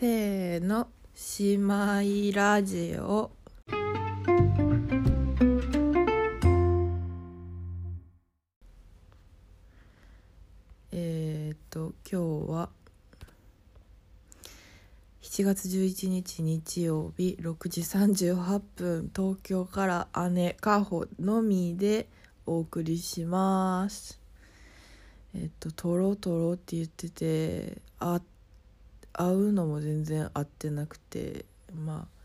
せーの姉妹ラジオ。えー、っと今日は7月11日日曜日6時38分東京から姉かほのみでお送りします。えっと「とろとろ」って言っててあ会うのも全然会ってなくてまあ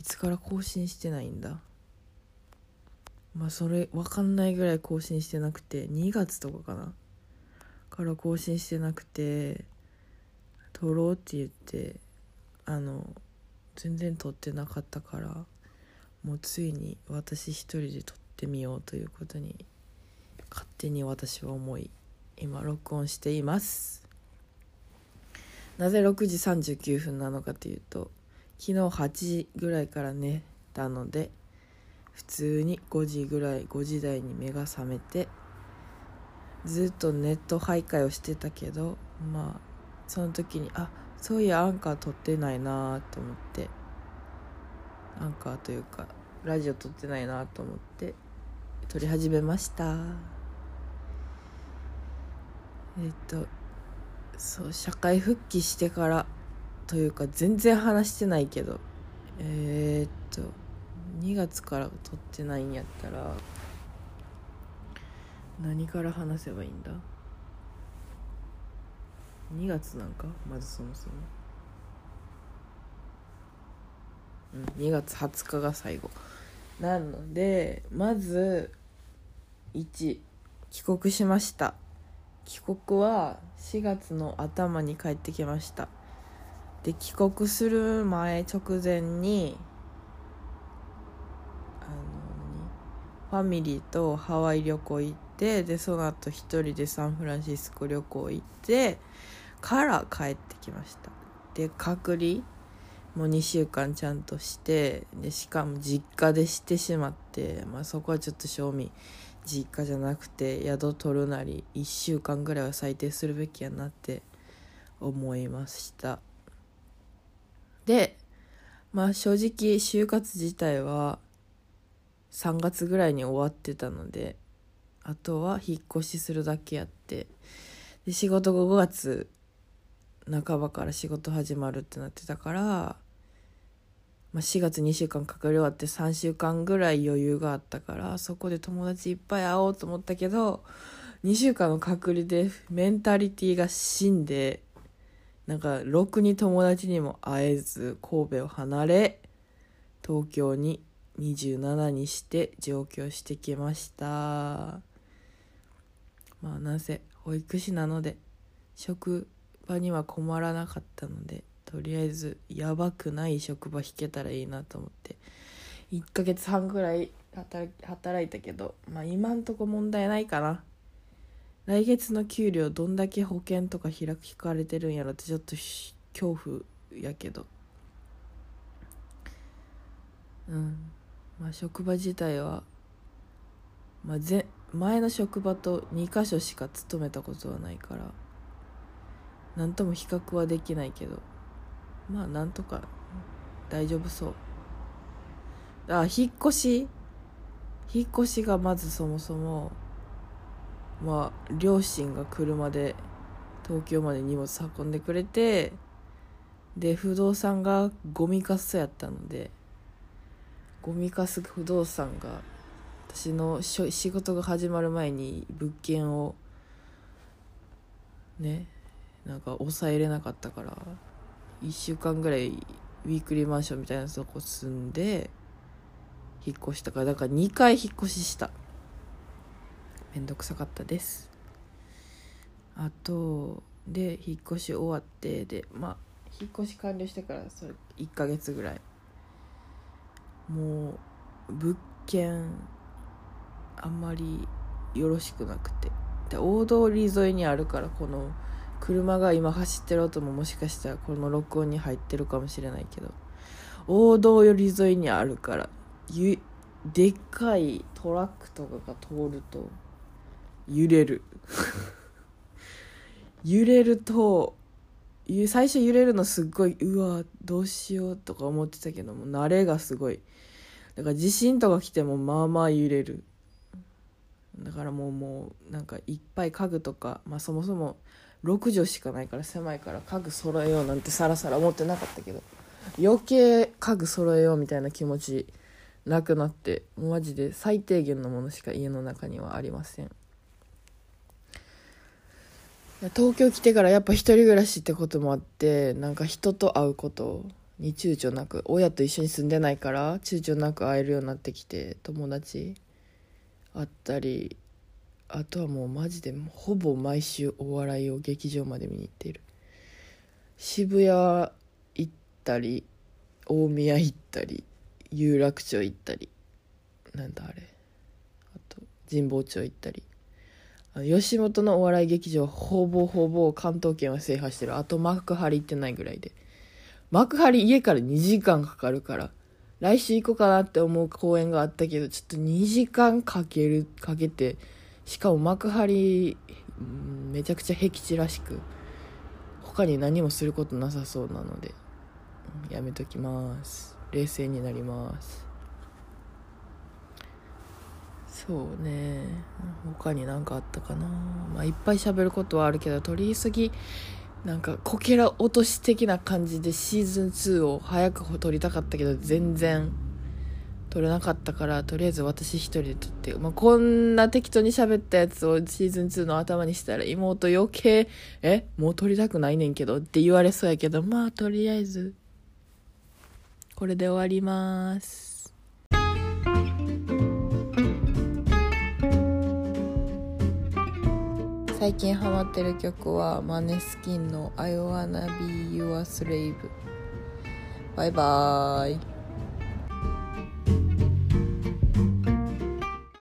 いつから更新してないんだ。まあそれ分かんないぐらい更新してなくて2月とかかな。から更新してなくて「撮ろう」って言ってあの全然撮ってなかったからもうついに私一人で撮ってみようということに勝手に私は思い今録音しています。なぜ6時39分なのかというと昨日8時ぐらいから寝たので普通に5時ぐらい5時台に目が覚めてずっとネット徘徊をしてたけどまあその時にあそういやアンカー撮ってないなと思ってアンカーというかラジオ撮ってないなと思って撮り始めました。えっとそう社会復帰してからというか全然話してないけど。えー、っと2月から撮ってないんやったら何から話せばいいんだ？2月なんか？まずそもそも。うん2月20日が最後。なの？でまず1帰国しました。帰国は4月の頭に帰ってきました。で帰国する前直前にあのファミリーとハワイ旅行行ってでその後一人でサンフランシスコ旅行行ってから帰ってきました。で隔離もう2週間ちゃんとしてでしかも実家でしてしまって、まあ、そこはちょっと賞味実家じゃなくて宿取るなり1週間ぐらいは最低するべきやなって思いました。でまあ正直就活自体は3月ぐらいに終わってたのであとは引っ越しするだけやってで仕事が5月半ばから仕事始まるってなってたから、まあ、4月2週間かかり終わって3週間ぐらい余裕があったからそこで友達いっぱい会おうと思ったけど2週間の隔離でメンタリティーが死んでなんかろくに友達にも会えず神戸を離れ東京に27にして上京してきました。まあなぜ保育士なので職場には困らなかったのでとりあえずやばくない職場引けたらいいなと思って。1ヶ月半ぐらい働いたけどまあ今んとこ問題ないかな。来月の給料どんだけ保険とか開く聞かれてるんやろってちょっと恐怖やけど。うん。まあ職場自体は、まあ、ぜ前の職場と2箇所しか勤めたことはないから何とも比較はできないけど。まあなんとか大丈夫そう。あ引っ越し？引っ越しがまずそもそもまあ両親が車で東京まで荷物運んでくれてで不動産がゴミかすやったのでゴミかす不動産が私の仕事が始まる前に物件をねなんか抑えれなかったから1週間ぐらいウィークリーマンションみたいなとこ住んで引っ越したからだから2回引っ越しした。めんどくさかったです。あとで引っ越し終わってでまあ引っ越し完了してからそれ1ヶ月ぐらい。もう物件あんまりよろしくなくて。で大通り沿いにあるからこの車が今走ってる音ももしかしたらこの録音に入ってるかもしれないけど。大通り沿いにあるからゆでっかいトラックとかが通ると揺れる。揺れると最初揺れるのすっごいうわどうしようとか思ってたけども慣れがすごい。だから地震とか来てもまあまあ揺れる。だからもうもうなんかいっぱい家具とか、まあ、そもそも6畳しかないから狭いから家具揃えようなんてさらさら思ってなかったけど余計家具揃えようみたいな気持ちなくなってマジで最低限のものしか家の中にはありません。東京来てからやっぱ一人暮らしってこともあってなんか人と会うことに躊躇なく親と一緒に住んでないから躊躇なく会えるようになってきて友達会ったりあとはもうマジでほぼ毎週お笑いを劇場まで見に行っている。渋谷行ったり大宮行ったり有楽町行ったりなんだあれ。あと神保町行ったり。吉本のお笑い劇場ほぼほぼ関東圏は制覇してる。あと幕張行ってないぐらいで。幕張家から2時間かかるから来週行こうかなって思う公演があったけどちょっと2時間かけるかけてしかも幕張めちゃくちゃ僻地らしく他に何もすることなさそうなのでやめときます。冷静になります。そうね。他に何かあったかな。まあいっぱい喋ることはあるけど取り急ぎなんかこけら落とし的な感じでシーズン2を早く撮りたかったけど全然撮れなかったからとりあえず私一人で撮って、まあ、こんな適当に喋ったやつをシーズン2の頭にしたら妹余計「えもう撮りたくないねんけど」って言われそうやけどまあとりあえずこれで終わります。最近ハマってる曲はマネスキンの「I wanna be your slave」バイバーイ。